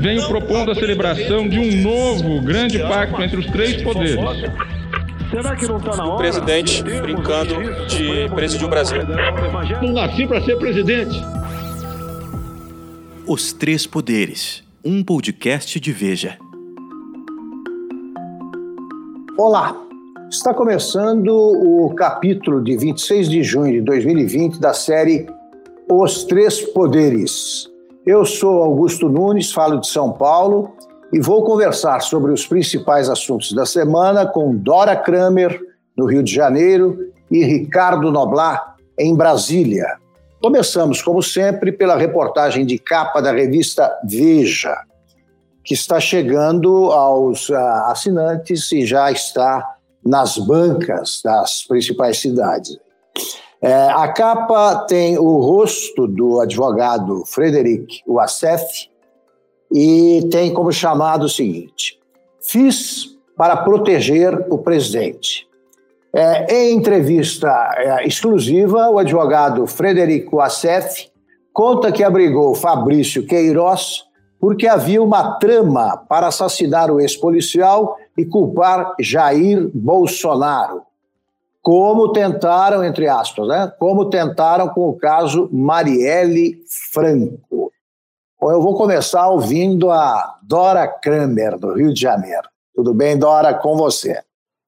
venho propondo a celebração de um novo grande pacto entre os três poderes. Será que não está na hora? O presidente brincando de presidir o Brasil. Não nasci para ser presidente. Os Três Poderes, um podcast de Veja. Olá, está começando o capítulo de 26 de junho de 2020 da série Os Três Poderes. Eu sou Augusto Nunes, falo de São Paulo e vou conversar sobre os principais assuntos da semana com Dora Kramer, no Rio de Janeiro, e Ricardo Noblat, em Brasília. Começamos, como sempre, pela reportagem de capa da revista Veja, que está chegando aos uh, assinantes e já está nas bancas das principais cidades. É, a capa tem o rosto do advogado Frederic Wassef e tem como chamado o seguinte: Fiz para proteger o presidente. É, em entrevista é, exclusiva, o advogado Frederico Wassef conta que abrigou Fabrício Queiroz porque havia uma trama para assassinar o ex-policial e culpar Jair Bolsonaro como tentaram, entre aspas, né? como tentaram com o caso Marielle Franco. Bom, eu vou começar ouvindo a Dora Kramer, do Rio de Janeiro. Tudo bem, Dora, com você?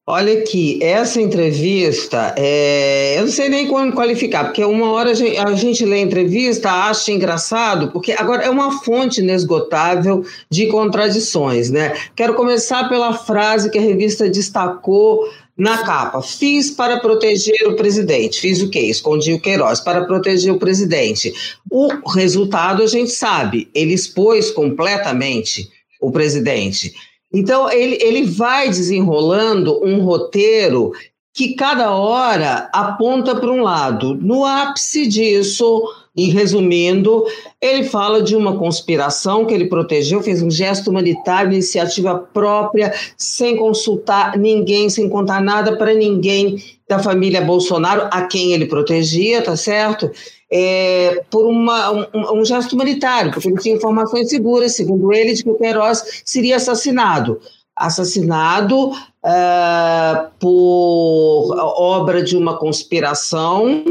Olha aqui, essa entrevista, é, eu não sei nem como qualificar, porque uma hora a gente, a gente lê a entrevista, acha engraçado, porque agora é uma fonte inesgotável de contradições, né? Quero começar pela frase que a revista destacou na capa, fiz para proteger o presidente. Fiz o quê? Escondi o Queiroz para proteger o presidente. O resultado a gente sabe, ele expôs completamente o presidente. Então, ele, ele vai desenrolando um roteiro que cada hora aponta para um lado. No ápice disso, e resumindo, ele fala de uma conspiração que ele protegeu, fez um gesto humanitário, iniciativa própria, sem consultar ninguém, sem contar nada para ninguém da família Bolsonaro, a quem ele protegia, tá certo? É, por uma, um, um, gesto humanitário, porque ele tinha informações seguras, segundo ele, de que o Queiroz seria assassinado. Assassinado uh, por obra de uma conspiração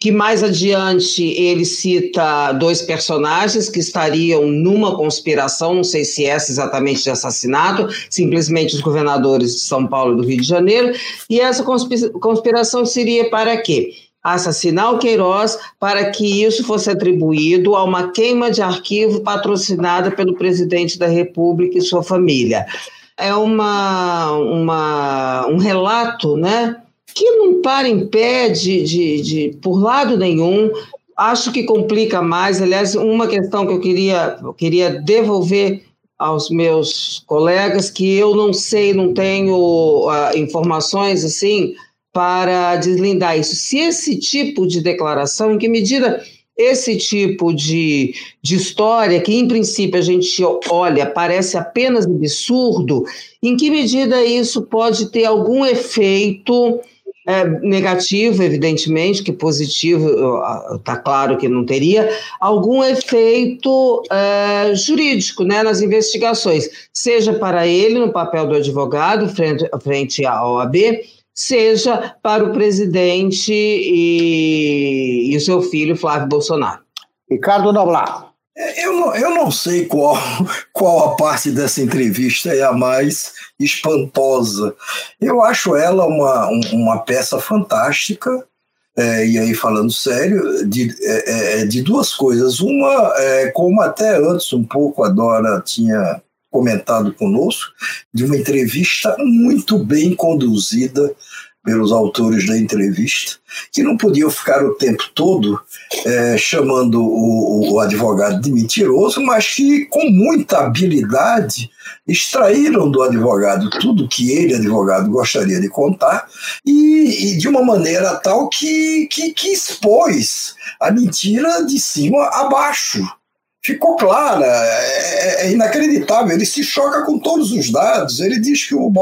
que mais adiante ele cita dois personagens que estariam numa conspiração, não sei se essa exatamente de assassinato, simplesmente os governadores de São Paulo e do Rio de Janeiro, e essa conspiração seria para quê? Assassinar o Queiroz para que isso fosse atribuído a uma queima de arquivo patrocinada pelo presidente da República e sua família. É uma, uma, um relato, né? que não para em pé de, de, de, por lado nenhum. Acho que complica mais. Aliás, uma questão que eu queria, eu queria devolver aos meus colegas que eu não sei, não tenho uh, informações assim para deslindar isso. Se esse tipo de declaração, em que medida esse tipo de, de história, que em princípio a gente olha, parece apenas absurdo, em que medida isso pode ter algum efeito é, negativo, evidentemente, que positivo está claro que não teria, algum efeito é, jurídico né, nas investigações, seja para ele no papel do advogado frente, frente à OAB, seja para o presidente e, e o seu filho Flávio Bolsonaro. Ricardo Noblar. É, eu não, eu não sei qual, qual a parte dessa entrevista é a mais espantosa. Eu acho ela uma, uma peça fantástica, é, e aí falando sério, de, é, é, de duas coisas. Uma, é, como até antes um pouco a Dora tinha comentado conosco, de uma entrevista muito bem conduzida pelos autores da entrevista, que não podiam ficar o tempo todo é, chamando o, o, advogado de mentiroso, mas que, com muita habilidade, extraíram do advogado tudo que ele, advogado, gostaria de contar e, e de uma maneira tal que, que, que expôs a mentira de cima a baixo ficou clara, é, é, inacreditável. Ele se choca com todos os dados. Ele diz que o,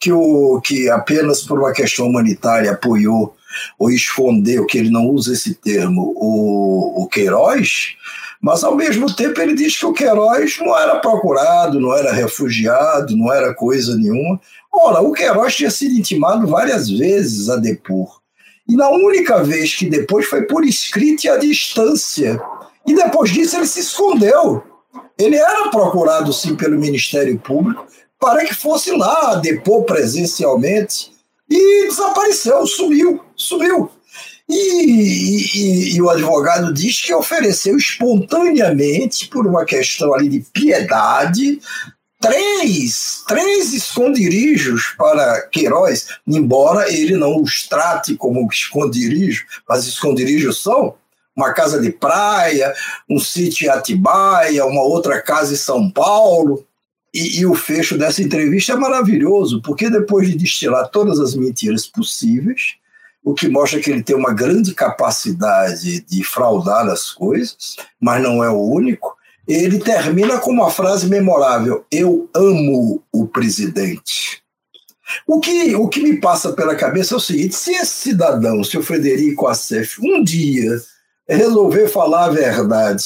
que o que apenas por uma questão humanitária apoiou ou escondeu, que ele não usa esse termo, o, o Queiroz, Mas, ao mesmo tempo, ele diz que o Queiroz não era procurado, não era refugiado, não era coisa nenhuma. Ora, o Queiroz tinha sido intimado várias vezes a depor. E na única vez que depois foi por escrito e à distância. E depois disso ele se escondeu. Ele era procurado, sim, pelo Ministério Público para que fosse lá depor presencialmente e desapareceu, sumiu, sumiu. E, e, e, o advogado diz que ofereceu espontaneamente, por uma questão ali de piedade, três, três esconderijos para Queiroz, embora ele não os trate como esconderijos, mas esconderijos são uma casa de praia, um sítio em Atibaia, uma outra casa em São Paulo. E, e, o fecho dessa entrevista é maravilhoso, porque depois de destilar todas as mentiras possíveis, o que mostra que ele tem uma grande capacidade de fraudar as coisas, mas não é o único. Ele termina com uma frase memorável: Eu amo o presidente. O que, o que me passa pela cabeça é o seguinte: se esse cidadão, se o Frederico Assef, um dia resolver falar a verdade,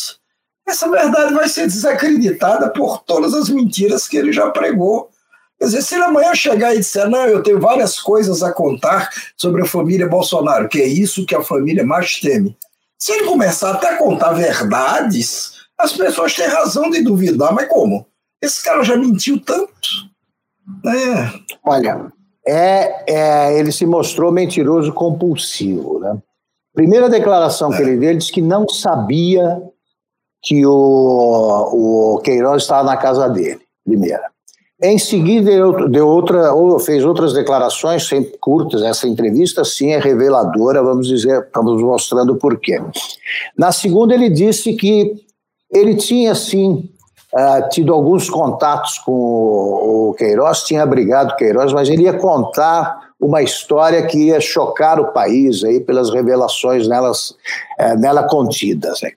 essa verdade vai ser desacreditada por todas as mentiras que ele já pregou Quer dizer, se ele amanhã chegar e disser, não, eu tenho várias coisas a contar sobre a família Bolsonaro, que é isso que a família mais teme. Se ele começar até a contar verdades, as pessoas têm razão de duvidar, mas como? Esse cara já mentiu tanto. É. Olha, é, é, ele se mostrou mentiroso compulsivo. Né? Primeira declaração é. que ele deu, ele disse que não sabia que o, o Queiroz estava na casa dele, primeira. Em seguida, deu outra, ou fez outras declarações, sempre curtas. Essa entrevista, sim, é reveladora, vamos dizer, estamos mostrando o porquê. Na segunda, ele disse que ele tinha, sim, uh, tido alguns contatos com o, o Queiroz, tinha abrigado o Queiroz, mas ele ia contar uma história que ia chocar o país aí pelas revelações nelas, uh, nela contidas. Né?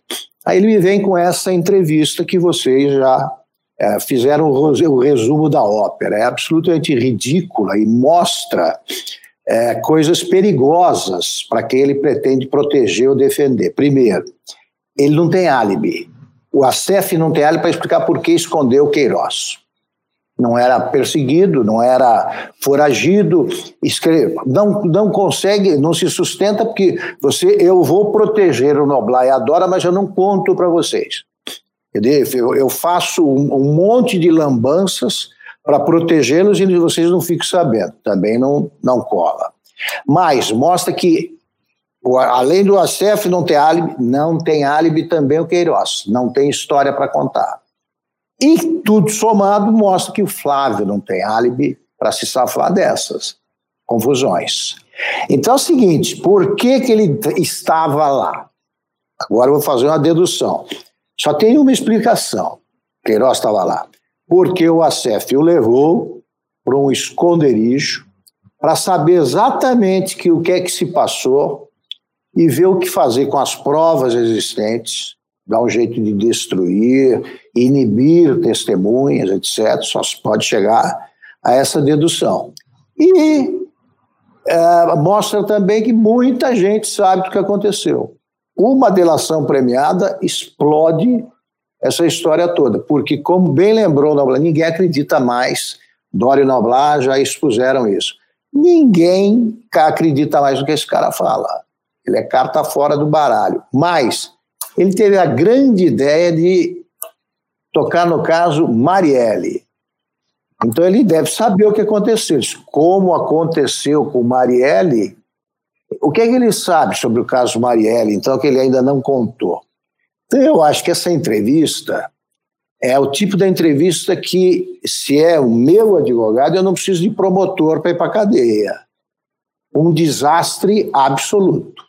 Aí ele me vem com essa entrevista que vocês já é, fizeram o resumo da ópera. É absolutamente ridícula e mostra é, coisas perigosas para quem ele pretende proteger ou defender. Primeiro, ele não tem álibi. O ACF não tem álibi para explicar por que escondeu Queiroz. Não era perseguido, não era foragido, não, não consegue, não se sustenta porque você, eu vou proteger o Noblar e a Dora, mas eu não conto para vocês. Entendeu? Eu faço um, um monte de lambanças para protegê-los e vocês não ficam sabendo. Também não, não cola. Mas mostra que, além do ACF não ter álibi, não tem álibi também o Queiroz. Não tem história para contar. E tudo somado mostra que o Flávio não tem álibi para se safar dessas confusões. Então é o seguinte: por que, que ele estava lá? Agora eu vou fazer uma dedução. Só tem uma explicação. Queiroz estava lá. Porque o ACF o levou para um esconderijo para saber exatamente que, o que é que se passou e ver o que fazer com as provas existentes, dar um jeito de destruir, inibir testemunhas, etc. Só se pode chegar a essa dedução. E é, mostra também que muita gente sabe do que aconteceu uma delação premiada explode essa história toda, porque, como bem lembrou Noblar, ninguém acredita mais, Dória e Noblar já expuseram isso. Ninguém acredita mais no que esse cara fala. Ele é carta fora do baralho. Mas ele teve a grande ideia de tocar no caso Marielle. Então ele deve saber o que aconteceu. Como aconteceu com Marielle, o que, é que ele sabe sobre o caso Marielle, então, que ele ainda não contou? Então, eu acho que essa entrevista é o tipo da entrevista que, se é o meu advogado, eu não preciso de promotor para ir para a cadeia. Um desastre absoluto.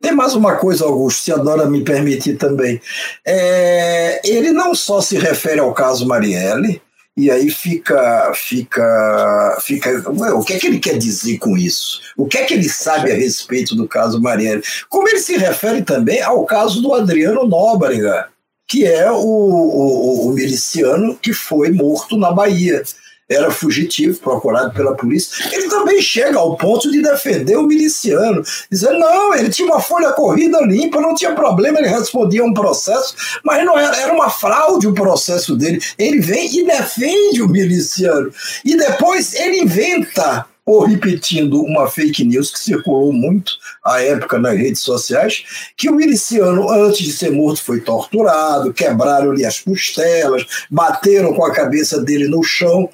Tem mais uma coisa, Augusto, se a Dora me permitir também. É, ele não só se refere ao caso Marielle, e aí fica, fica, fica. o que é que ele quer dizer com isso? O que é que ele sabe a respeito do caso Marielle? Como ele se refere também ao caso do Adriano Nóbrega, que é o, o, o miliciano que foi morto na Bahia. Era fugitivo, procurado pela polícia. Ele também chega ao ponto de defender o miliciano, dizendo: não, ele tinha uma folha corrida limpa, não tinha problema, ele respondia a um processo, mas não era, era uma fraude o processo dele. Ele vem e defende o miliciano. E depois ele inventa ou repetindo uma fake news que circulou muito à época nas redes sociais, que o miliciano, antes de ser morto, foi torturado, quebraram-lhe as costelas, bateram com a cabeça dele no chão.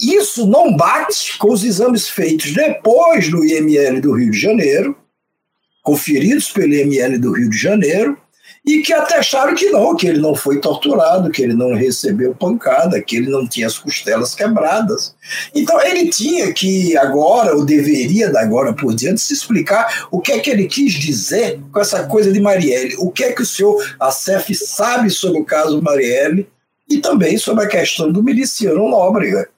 Isso não bate com os exames feitos depois do IML do Rio de Janeiro, conferidos pelo IML do Rio de Janeiro, e que atestaram que não, que ele não foi torturado, que ele não recebeu pancada, que ele não tinha as costelas quebradas. Então ele tinha que agora, ou deveria da agora por diante, se explicar o que é que ele quis dizer com essa coisa de Marielle, o que é que o senhor Acef sabe sobre o caso Marielle e também sobre a questão do miliciano Nóbrega.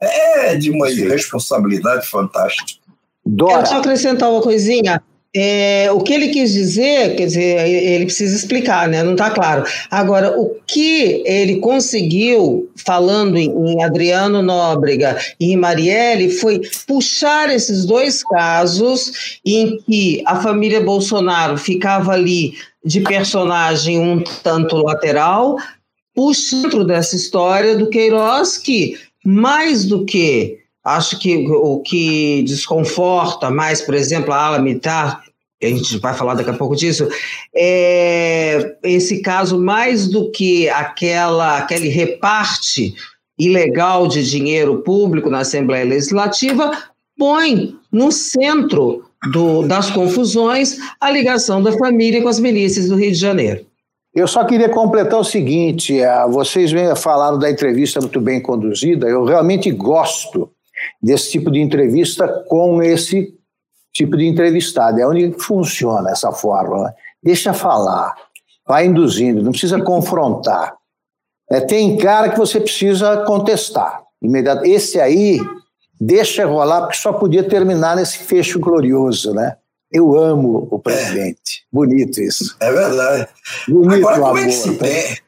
É de uma irresponsabilidade fantástica. Dora. Quero só acrescentar uma coisinha. É, o que ele quis dizer, quer dizer, ele precisa explicar, né? Não está claro. Agora, o que ele conseguiu, falando em, em Adriano Nóbrega e em Marielle, foi puxar esses dois casos em que a família Bolsonaro ficava ali de personagem um tanto lateral, puxando dessa história do Queiroz, que mais do que Acho que o que desconforta mais, por exemplo, a ala militar, a gente vai falar daqui a pouco disso, é esse caso, mais do que aquela, aquele reparte ilegal de dinheiro público na Assembleia Legislativa, põe no centro do, das confusões a ligação da família com as milícias do Rio de Janeiro. Eu só queria completar o seguinte: eh, vocês falaram da entrevista muito bem conduzida, eu realmente gosto desse tipo de entrevista com esse tipo de entrevistado. É onde funciona essa fórmula. Deixa falar, vai induzindo, não precisa confrontar. É, tem cara que você precisa contestar. Imediato. Esse aí, deixa rolar, porque só podia terminar nesse fecho glorioso, né? Eu amo o presidente. É. Bonito isso. É verdade. Bonito Agora, como amor, é que se pega?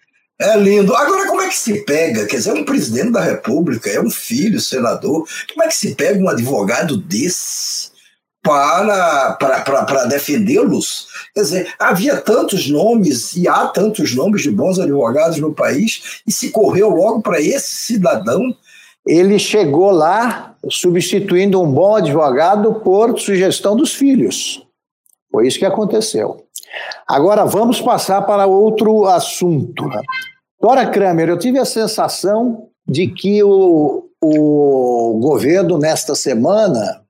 É lindo. Agora, como é que se pega? Quer dizer, um presidente da República, é um filho, senador. Como é que se pega um advogado desse para, para, para, para defendê-los? Quer dizer, havia tantos nomes e há tantos nomes de bons advogados no país e se correu logo para esse cidadão. Ele chegou lá substituindo um bom advogado por sugestão dos filhos. Foi isso que aconteceu. Agora vamos passar para outro assunto. Dora Kramer, eu tive a sensação de que o, o governo, nesta semana,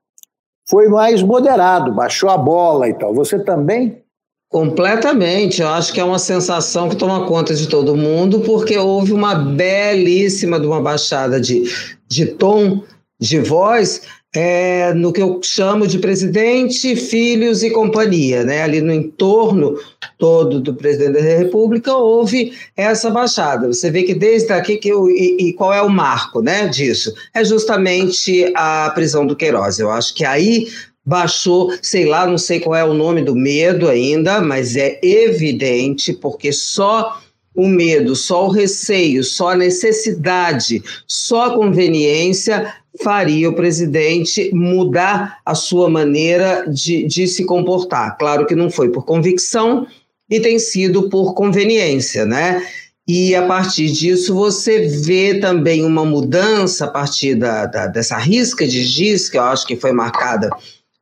foi mais moderado, baixou a bola e tal. Você também? Completamente. Eu acho que é uma sensação que toma conta de todo mundo, porque houve uma belíssima de uma baixada de, de tom de voz é, no que eu chamo de presidente, filhos e companhia, né? Ali no entorno todo do presidente da República houve essa baixada. Você vê que desde aqui que eu, e, e, qual é o marco, né? Disso é justamente a prisão do Queiroz. Eu acho que aí baixou, sei lá, não sei qual é o nome do medo ainda, mas é evidente porque só o medo, só o receio, só a necessidade, só a conveniência faria o presidente mudar a sua maneira de, de se comportar. Claro que não foi por convicção e tem sido por conveniência, né? E a partir disso você vê também uma mudança a partir da, da, dessa risca de giz, que eu acho que foi marcada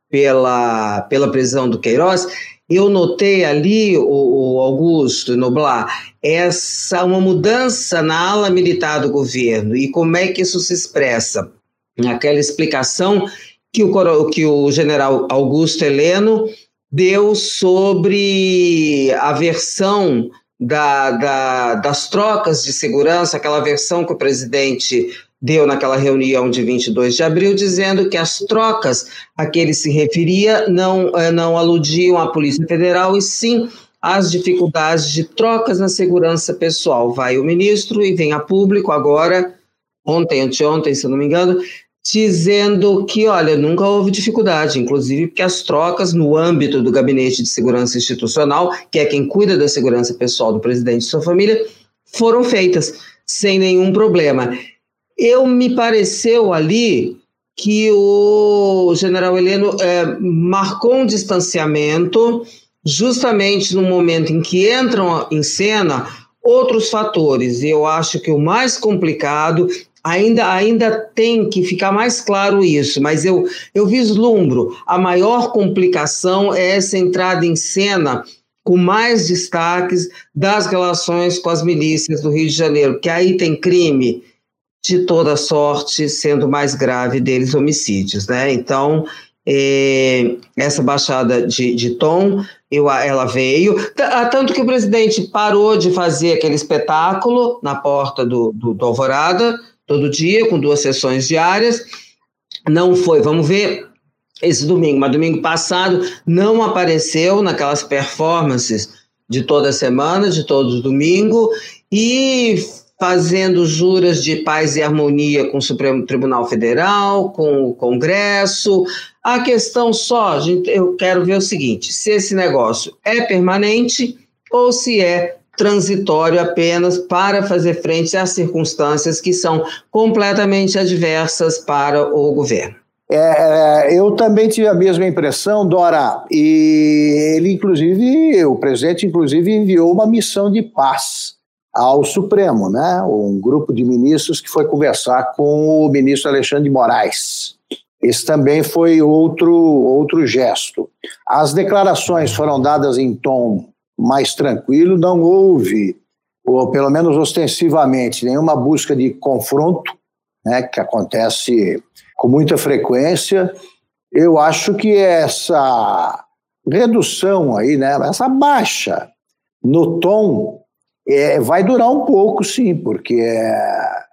pela, pela prisão do Queiroz. Eu notei ali, o, o Augusto Noblar, essa uma mudança na ala militar do governo. E como é que isso se expressa? Aquela explicação que o, que o general Augusto Heleno deu sobre a versão da, da, das trocas de segurança, aquela versão que o presidente deu naquela reunião de 22 de abril, dizendo que as trocas a que ele se referia não, eh, não aludiam à Polícia Federal, e sim às dificuldades de trocas na segurança pessoal. Vai o ministro e vem a público agora, ontem, anteontem, se não me engano, dizendo que, olha, nunca houve dificuldade, inclusive porque as trocas no âmbito do Gabinete de Segurança Institucional, que é quem cuida da segurança pessoal do presidente e sua família, foram feitas sem nenhum problema. eu me pareceu ali que o general Heleno é, marcou um distanciamento justamente no momento em que entram em cena outros fatores. E eu acho que o mais complicado ainda, ainda tem que ficar mais claro isso, mas eu, eu vislumbro a maior complicação é essa entrada em cena com mais destaques das relações com as milícias do Rio de Janeiro, que aí tem crime de toda sorte, sendo mais grave deles homicídios, né? Então, é, essa baixada de, de tom, eu, ela veio, ah, tanto que o presidente parou de fazer aquele espetáculo na porta do, do, do Alvorada, todo dia, com duas sessões diárias, não foi, vamos ver, esse domingo, mas domingo passado não apareceu naquelas performances de toda semana, de todo domingo, e fazendo juras de paz e harmonia com o Supremo Tribunal Federal, com o Congresso. A questão só, gente, eu quero ver o seguinte: se esse negócio é permanente ou se é transitório apenas para fazer frente às circunstâncias que são completamente adversas para o governo. É, é eu também tive a mesma impressão, Dora, e ele, inclusive, o presidente, inclusive, enviou uma missão de paz ao Supremo, né? um grupo de ministros que foi conversar com o ministro Alexandre de Moraes. Esse também foi outro, outro gesto. As declarações foram dadas em tom mais tranquilo, não houve, ou pelo menos ostensivamente, nenhuma busca de confronto, né, que acontece com muita frequência. Eu acho que essa redução aí, né, essa baixa no tom é, vai durar um pouco, sim, porque é,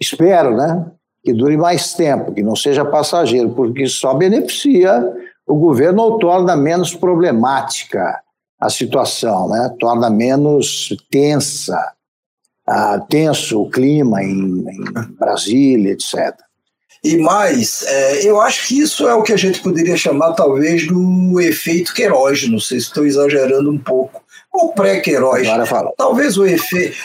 espero, né, que dure mais tempo, que não seja passageiro, porque só beneficia o governo ou torna menos problemática a situação, né? torna menos tensa, uh, tenso o clima em, em Brasília, etc. E mais, é, eu acho que isso é o que a gente poderia chamar, talvez, do efeito Queiroz. Não sei se estou exagerando um pouco ou pré-Queiroz. Talvez o efeito.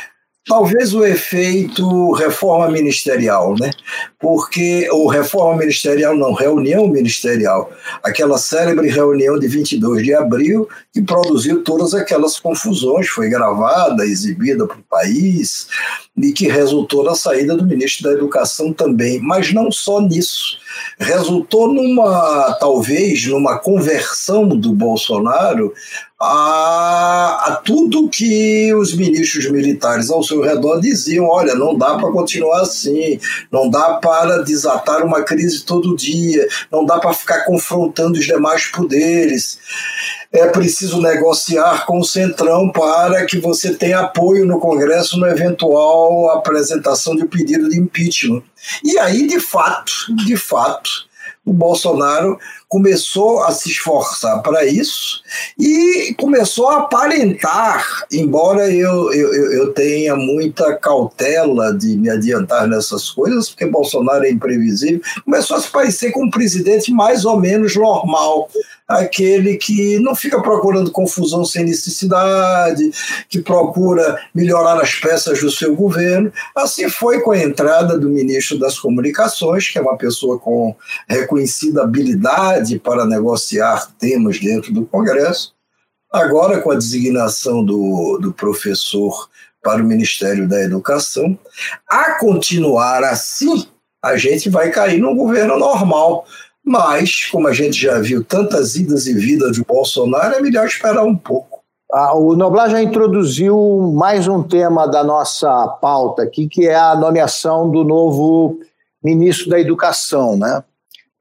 Talvez o efeito reforma ministerial, né? Porque, ou reforma ministerial, não, reunião ministerial, aquela célebre reunião de 22 de abril que produziu todas aquelas confusões, foi gravada, exibida para o país, e que resultou na saída do ministro da Educação também. Mas não só nisso. Resultou numa, talvez, numa conversão do Bolsonaro a, a tudo que os ministros militares ao seu redor diziam: olha, não dá para continuar assim, não dá para desatar uma crise todo dia, não dá para ficar confrontando os demais poderes. É preciso negociar com o Centrão para que você tenha apoio no Congresso no eventual apresentação de pedido de impeachment. E aí, de fato, de fato, o Bolsonaro começou a se esforçar para isso e começou a aparentar, embora eu, eu, eu tenha muita cautela de me adiantar nessas coisas, porque Bolsonaro é imprevisível, começou a se parecer com um presidente mais ou menos normal aquele que não fica procurando confusão sem necessidade, que procura melhorar as peças do seu governo. Assim foi com a entrada do ministro das Comunicações, que é uma pessoa com reconhecida habilidade para negociar temas dentro do Congresso. Agora, com a designação do, do professor para o Ministério da Educação, a continuar assim, a gente vai cair num governo normal, mas, como a gente já viu tantas idas e vidas de Bolsonaro, é melhor esperar um pouco. Ah, o Noblar já introduziu mais um tema da nossa pauta aqui, que é a nomeação do novo ministro da Educação, né?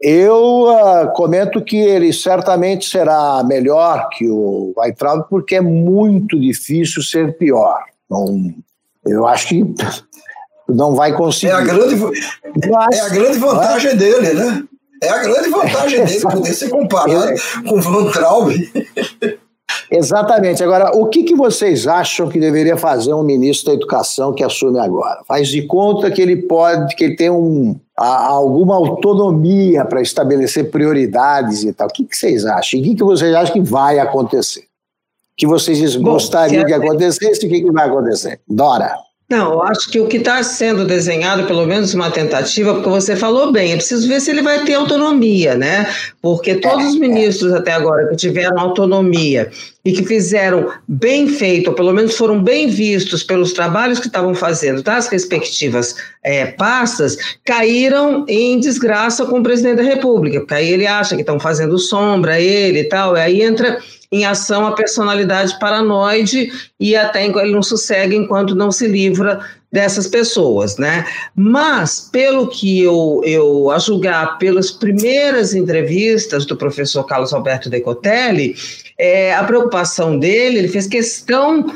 Eu uh, comento que ele certamente será melhor que o Weintraub, porque é muito difícil ser pior. Não, eu acho que não vai conseguir. É a grande, Mas, é a grande vantagem é? dele, né? É a grande vantagem dele poder ser comparado com o Van Traub. Exatamente. Agora, o que, que vocês acham que deveria fazer um ministro da Educação que assume agora? Faz de conta que ele pode, que ele tem um, a, alguma autonomia para estabelecer prioridades e tal. O que, que vocês acham? E o que, que vocês acham que vai acontecer? Que vocês Bom, gostariam que acontecesse e o que, que vai acontecer? Dora. Não, acho que o que está sendo desenhado, pelo menos uma tentativa, porque você falou bem, é preciso ver se ele vai ter autonomia, né? Porque todos os ministros até agora que tiveram autonomia e que fizeram bem feito, ou pelo menos foram bem vistos pelos trabalhos que estavam fazendo das respectivas é, pastas, caíram em desgraça com o presidente da República, porque aí ele acha que estão fazendo sombra a ele e tal, e aí entra em ação a personalidade paranoide e até ele não sossega enquanto não se livra dessas pessoas, né? Mas, pelo que eu, eu a julgar pelas primeiras entrevistas do professor Carlos Alberto Decotelli, é, a preocupação dele, ele fez questão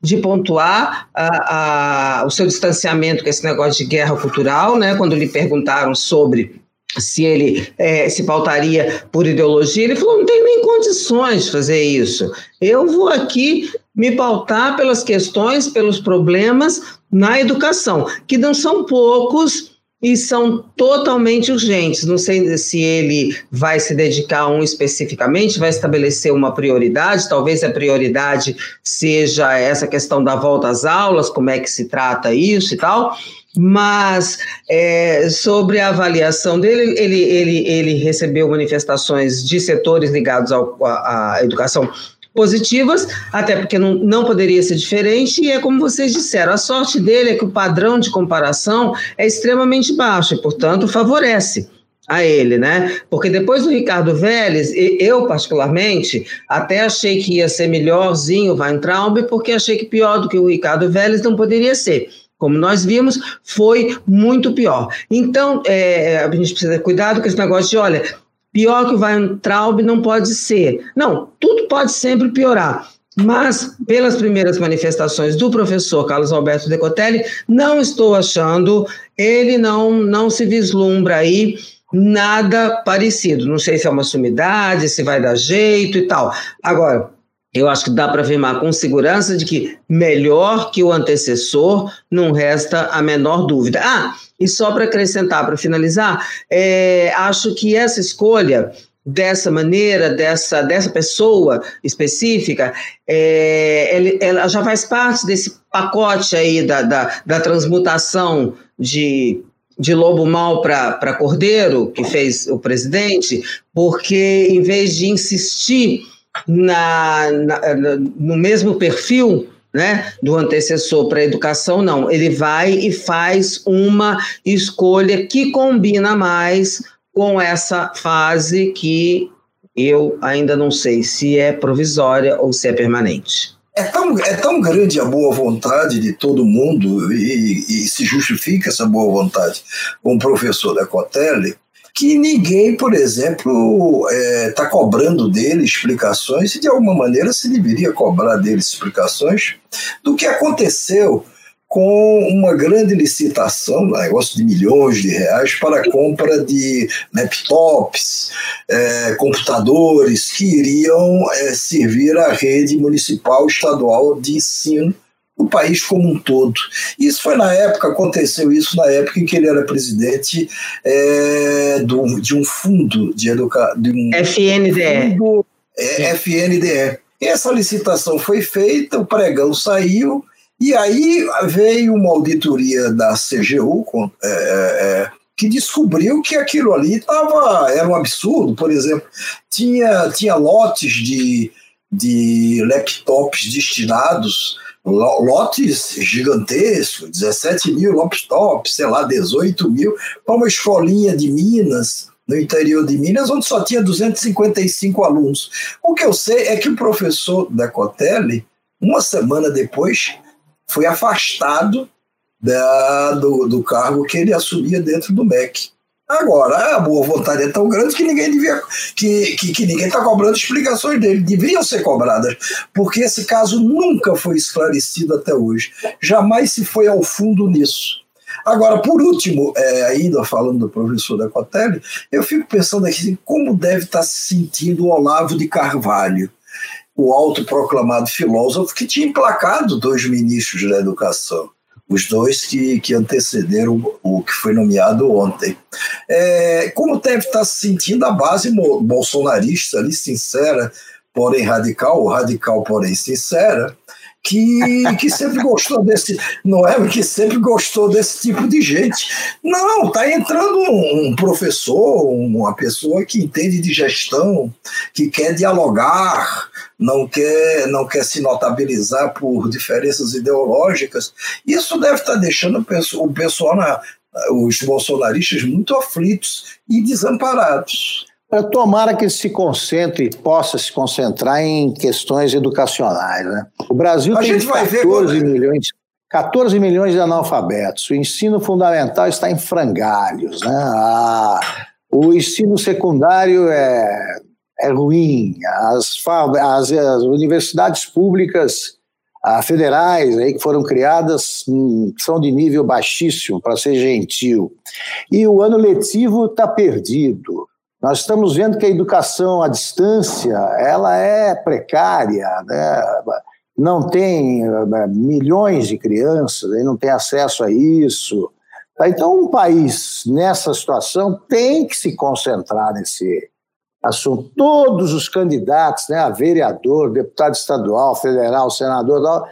de pontuar a, a, o seu distanciamento com esse negócio de guerra cultural, né? Quando lhe perguntaram sobre se ele é, se pautaria por ideologia, ele falou: não tem nem condições de fazer isso. Eu vou aqui me pautar pelas questões, pelos problemas na educação, que não são poucos e são totalmente urgentes. Não sei se ele vai se dedicar a um especificamente, vai estabelecer uma prioridade, talvez a prioridade seja essa questão da volta às aulas, como é que se trata isso e tal mas é, sobre a avaliação dele, ele, ele, ele recebeu manifestações de setores ligados à educação positivas, até porque não, não poderia ser diferente, e é como vocês disseram, a sorte dele é que o padrão de comparação é extremamente baixo e, portanto, favorece a ele, né? Porque depois do Ricardo Vélez, eu particularmente até achei que ia ser melhorzinho o Weintraub, porque achei que pior do que o Ricardo Vélez não poderia ser como nós vimos, foi muito pior. Então, é, a gente precisa ter cuidado com esse negócio de, olha, pior que o Weintraub não pode ser. Não, tudo pode sempre piorar. Mas, pelas primeiras manifestações do professor Carlos Alberto Decotelli, não estou achando, ele não, não se vislumbra aí nada parecido. Não sei se é uma sumidade, se vai dar jeito e tal. Agora, eu acho que dá para afirmar com segurança de que melhor que o antecessor, não resta a menor dúvida. Ah, e só para acrescentar, para finalizar, é, acho que essa escolha dessa maneira, dessa, dessa pessoa específica, é, ela já faz parte desse pacote aí da, da, da transmutação de de lobo mal para cordeiro, que fez o presidente, porque em vez de insistir na, na, no mesmo perfil né, do antecessor para a educação, não. Ele vai e faz uma escolha que combina mais com essa fase que eu ainda não sei se é provisória ou se é permanente. É tão, é tão grande a boa vontade de todo mundo e, e se justifica essa boa vontade com o professor Decotelli que ninguém, por exemplo, está é, tá cobrando dele explicações, e de alguma maneira se deveria cobrar dele explicações do que aconteceu com uma grande licitação, negócio de milhões de reais, para a compra de laptops, é, computadores que iriam é, servir à rede municipal estadual de ensino o país como um todo. Isso foi na época, aconteceu isso na época em que ele era presidente é, do, de um fundo de educação. Um FNDE. Fundo, é, FNDE. Essa licitação foi feita, o pregão saiu, e aí veio uma auditoria da CGU, com, é, é, que descobriu que aquilo ali tava, era um absurdo. Por exemplo, tinha, tinha lotes de, de laptops destinados lotes gigantescos, 17 mil laptops, sei lá, 18 mil, para uma escolinha de Minas, no interior de Minas, onde só tinha 255 alunos. O que eu sei é que o professor Decotelli, uma semana depois, foi afastado da, do, do cargo que ele assumia dentro do MEC. Agora, a boa vontade é tão grande que ninguém devia, que, que, que ninguém está cobrando explicações dele. Deveriam ser cobradas, porque esse caso nunca foi esclarecido até hoje. Jamais se foi ao fundo nisso. Agora, por último, é, ainda falando do professor da Cotelli, eu fico pensando aqui como deve estar tá se sentindo o Olavo de Carvalho, o autoproclamado filósofo que tinha emplacado dois ministros da educação os dois que, que antecederam o que foi nomeado ontem. É, como deve estar se sentindo a base bolsonarista ali, sincera, porém radical, ou radical, porém sincera, que, que sempre gostou desse, não é? Que sempre gostou desse tipo de gente. Não, tá entrando um, um professor, uma pessoa que entende de gestão, que quer dialogar, não quer, não quer se notabilizar por diferenças ideológicas. Isso deve estar tá deixando o pessoal, na, os bolsonaristas, muito aflitos e desamparados. Tomara que se concentre, possa se concentrar em questões educacionais. Né? O Brasil A tem 14 ver, milhões, 14 milhões de analfabetos. O ensino fundamental está em frangalhos. Né? Ah, o ensino secundário é, é ruim. As, as, as universidades públicas ah, federais aí, que foram criadas hum, são de nível baixíssimo, para ser gentil. E o ano letivo está perdido. Nós estamos vendo que a educação à distância ela é precária, né? não tem eh, milhões de crianças, não tem acesso a isso. Então, um país nessa situação tem que se concentrar nesse assunto. Todos os candidatos, né, a vereador, deputado estadual, federal, senador,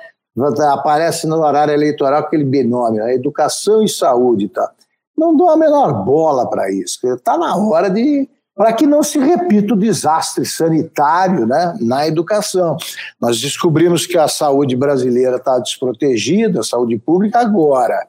aparece no horário eleitoral aquele binômio, a educação e saúde. Tá? Não dou a menor bola para isso. Está na hora de para que não se repita o desastre sanitário né, na educação. Nós descobrimos que a saúde brasileira está desprotegida, a saúde pública agora,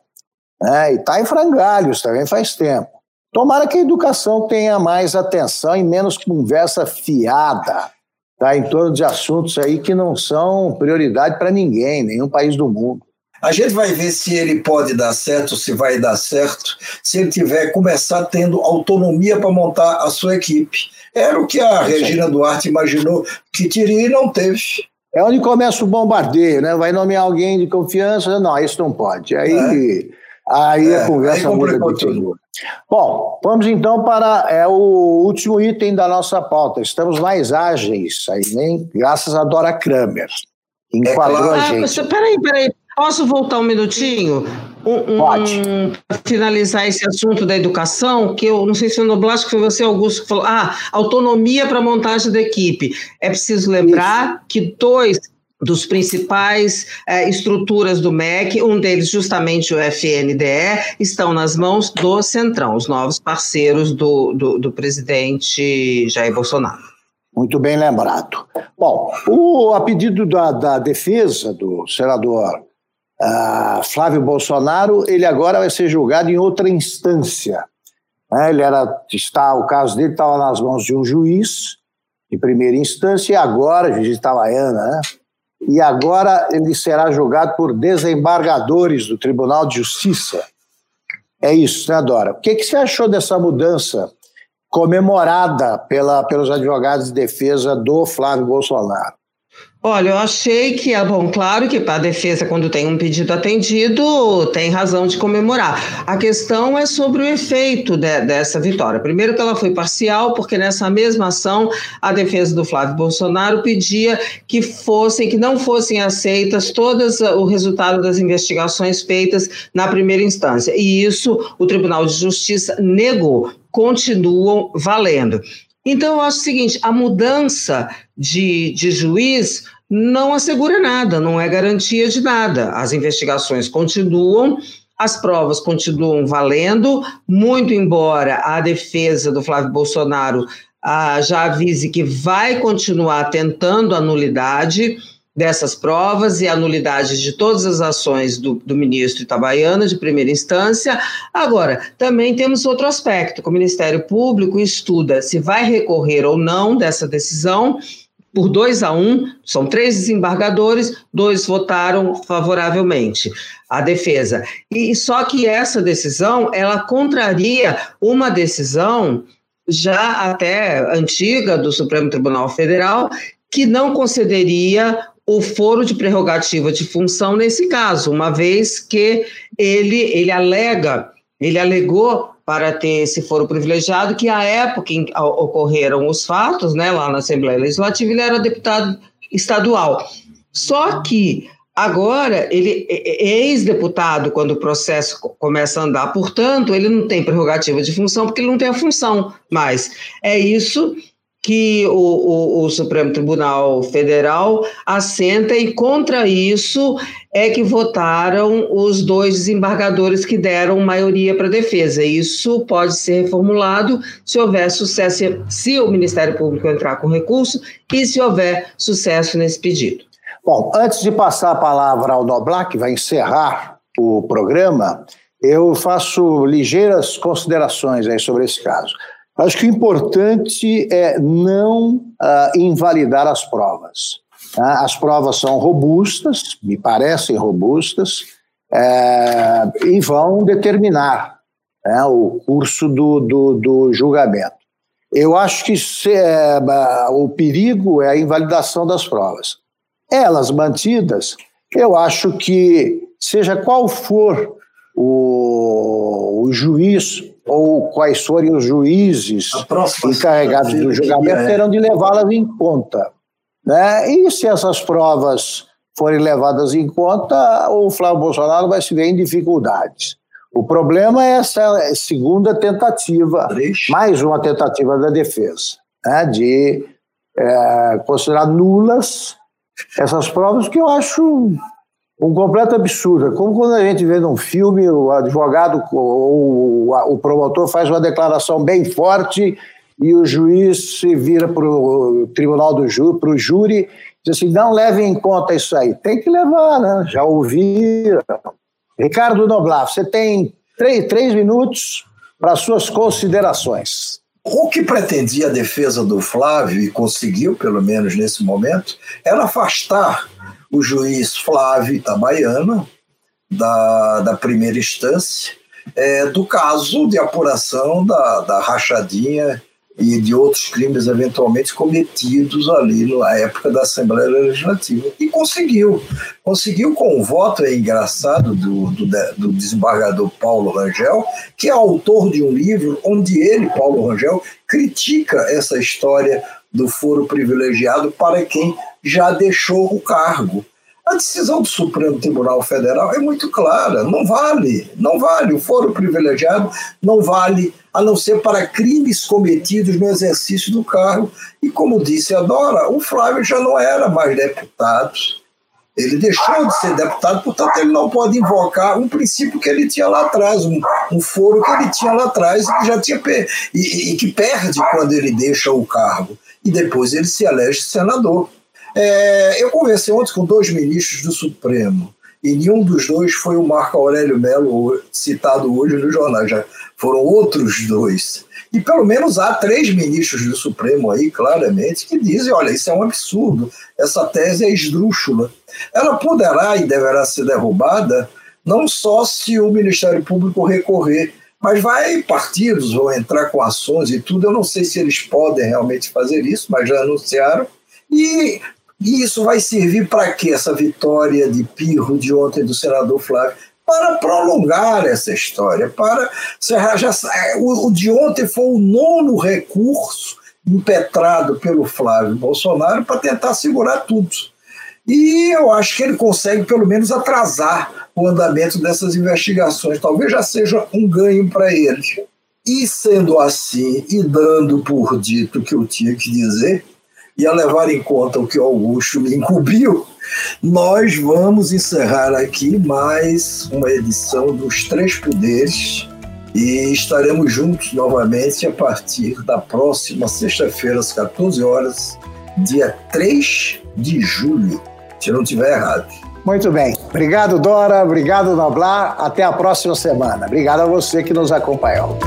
né, e está em frangalhos também faz tempo. Tomara que a educação tenha mais atenção e menos conversa fiada tá, em torno de assuntos aí que não são prioridade para ninguém, nenhum país do mundo. A gente vai ver se ele pode dar certo, se vai dar certo, se ele tiver começar tendo autonomia para montar a sua equipe. Era o que a Regina Duarte imaginou que teria e não teve. É onde começa o bombardeio, né? Vai nomear alguém de confiança, não, isso não pode. Aí, é. aí é, a conversa aí muda de. Bom, vamos então para é, o último item da nossa pauta. Estamos mais ágeis aí, nem graças a Dora Kramer. Enquadrou é claro. a gente. Ah, peraí, peraí. Posso voltar um minutinho? Um, Pode. Um, finalizar esse assunto da educação, que eu não sei se foi no Blasco, foi você, Augusto, que falou. Ah, autonomia para montagem da equipe. É preciso lembrar Isso. que dois dos principais eh, estruturas do MEC, um deles justamente o FNDE, estão nas mãos do Centrão, os novos parceiros do, do, do presidente Jair Bolsonaro. Muito bem lembrado. Bom, o, a pedido da, da defesa do senador uh, Flávio Bolsonaro, ele agora vai ser julgado em outra instância. Né? Ele era, está, o caso dele estava nas mãos de um juiz em primeira instância e agora, juiz Itabaiana, né? E agora ele será julgado por desembargadores do Tribunal de Justiça. É isso, né, Dora? O que, que você achou dessa mudança comemorada pela, pelos advogados de defesa do Flávio Bolsonaro? Olha, eu achei que é bom, claro que para a defesa, quando tem um pedido atendido, tem razão de comemorar. A questão é sobre o efeito de, dessa vitória. Primeiro, que ela foi parcial, porque nessa mesma ação, a defesa do Flávio Bolsonaro pedia que fossem, que não fossem aceitas todas o resultado das investigações feitas na primeira instância. E isso o Tribunal de Justiça negou continuam valendo. Então, eu acho o seguinte: a mudança de, de juiz não assegura nada, não é garantia de nada. As investigações continuam, as provas continuam valendo, muito embora a defesa do Flávio Bolsonaro ah, já avise que vai continuar tentando a nulidade dessas provas e a nulidade de todas as ações do, do, ministro Itabaiana, de primeira instância. Agora, também temos outro aspecto, que o Ministério Público estuda se vai recorrer ou não dessa decisão, por dois a um, são três desembargadores, dois votaram favoravelmente à defesa. E só que essa decisão, ela contraria uma decisão já até antiga do Supremo Tribunal Federal, que não concederia o foro de prerrogativa de função nesse caso, uma vez que ele, ele alega, ele alegou para ter esse foro privilegiado que a época em que ocorreram os fatos, né, lá na Assembleia Legislativa, ele era deputado estadual. Só que agora ele é, ex-deputado quando o processo começa a andar, portanto, ele não tem prerrogativa de função porque ele não tem a função mais. É isso que o, o, o, Supremo Tribunal Federal assenta e contra isso é que votaram os dois desembargadores que deram maioria para a defesa. Isso pode ser reformulado se houver sucesso, se o Ministério Público entrar com recurso e se houver sucesso nesse pedido. Bom, antes de passar a palavra ao Noblar, que vai encerrar o programa, eu faço ligeiras considerações aí sobre esse caso. Acho que o importante é não uh, invalidar as provas. Tá? As provas são robustas, me parecem robustas, é, e vão determinar né, o curso do, do, do, julgamento. Eu acho que se, é, o perigo é a invalidação das provas. Elas mantidas, eu acho que, seja qual for o, o juiz ou quais forem os juízes encarregados do julgamento, é. terão de levá-las em conta. Né? E se essas provas forem levadas em conta, o Flávio Bolsonaro vai se ver em dificuldades. O problema é essa segunda tentativa, mais uma tentativa da defesa, né? de é, considerar nulas essas provas, que eu acho um completo absurdo. É como quando a gente vê num filme, o advogado ou o promotor faz uma declaração bem forte e o juiz se vira para o tribunal do júri, para o júri, diz assim: não leve em conta isso aí. Tem que levar, né? Já ouviram. Ricardo Noblar, você tem três, três minutos para suas considerações. O que pretendia a defesa do Flávio, e conseguiu, pelo menos nesse momento, era afastar o juiz Flávio Itabaiana, da, da primeira instância, é, do caso de apuração da, da rachadinha e de outros crimes eventualmente cometidos ali na época da Assembleia Legislativa. E conseguiu. Conseguiu com o voto, é engraçado, do, do, do desembargador Paulo Rangel, que é autor de um livro onde ele, Paulo Rangel, critica essa história do foro privilegiado para quem já deixou o cargo. A decisão do Supremo Tribunal Federal é muito clara, não vale, não vale. O foro privilegiado não vale, a não ser para crimes cometidos no exercício do cargo. E como disse a Dora, o Flávio já não era mais deputado. Ele deixou de ser deputado, portanto, ele não pode invocar um princípio que ele tinha lá atrás, um, um foro que ele tinha lá atrás e que já tinha e, e que perde quando ele deixa o cargo. E depois ele se elege senador. É, eu conversei ontem com dois ministros do Supremo e nenhum dos dois foi o Marco Aurélio Melo citado hoje no jornal, já foram outros dois. E pelo menos há três ministros do Supremo aí, claramente, que dizem: olha, isso é um absurdo, essa tese é esdrúxula. Ela poderá e deverá ser derrubada não só se o Ministério Público recorrer, mas vai partidos vão entrar com ações e tudo. Eu não sei se eles podem realmente fazer isso, mas já anunciaram. E e isso vai servir para quê, essa vitória de pirro de ontem do senador Flávio? Para prolongar essa história, para. Já, o, o de ontem foi o nono recurso impetrado pelo Flávio Bolsonaro para tentar segurar tudo. E eu acho que ele consegue, pelo menos, atrasar o andamento dessas investigações. Talvez já seja um ganho para ele. E sendo assim, e dando por dito o que eu tinha que dizer, e a levar em conta o que o Augusto me incumbiu, nós vamos encerrar aqui mais uma edição dos Três Poderes e estaremos juntos novamente a partir da próxima sexta-feira, às 14 horas, dia 3 de julho, se não estiver errado. Muito bem. Obrigado, Dora. Obrigado, Noblar. Até a próxima semana. Obrigado a você que nos acompanhou.